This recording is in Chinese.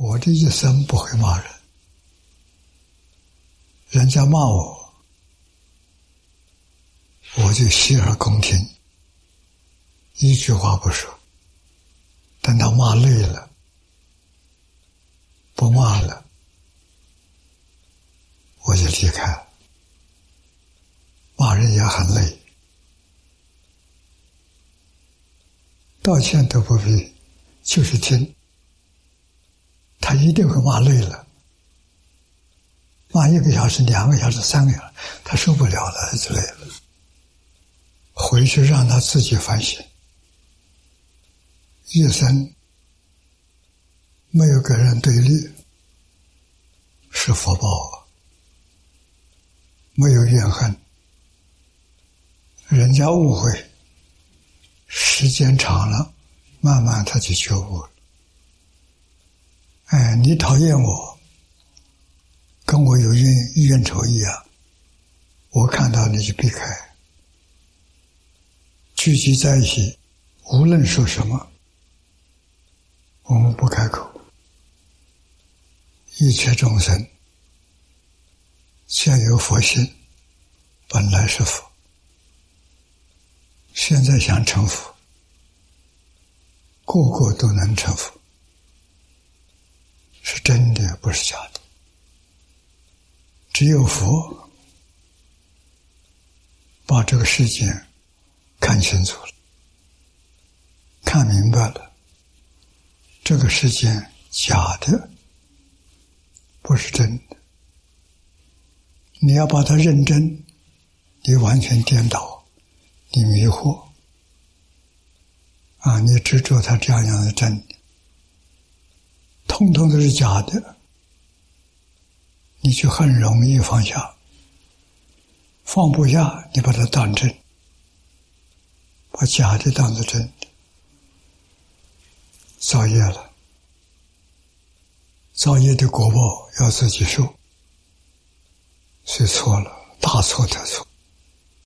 我这一生不会骂人，人家骂我，我就洗耳恭听，一句话不说。等他骂累了，不骂了，我就离开了。骂人也很累，道歉都不必，就是听。他一定会骂累了，骂一个小时、两个小时、三个小时，他受不了了就累了。回去让他自己反省，一生没有跟人对立，是福报；没有怨恨，人家误会，时间长了，慢慢他就觉悟了。哎，你讨厌我，跟我有冤冤仇一样，我看到你就避开。聚集在一起，无论说什么，我们不开口。一切众生，现有佛性，本来是佛，现在想成佛，个个都能成佛。是真的，不是假的。只有佛把这个世界看清楚了，看明白了，这个世界假的，不是真的。你要把它认真，你完全颠倒，你迷惑啊！你执着它这样样的真。通通都是假的，你就很容易放下。放不下，你把它当真，把假的当作真的，造业了。造业的果报要自己受，是错了，大错特错。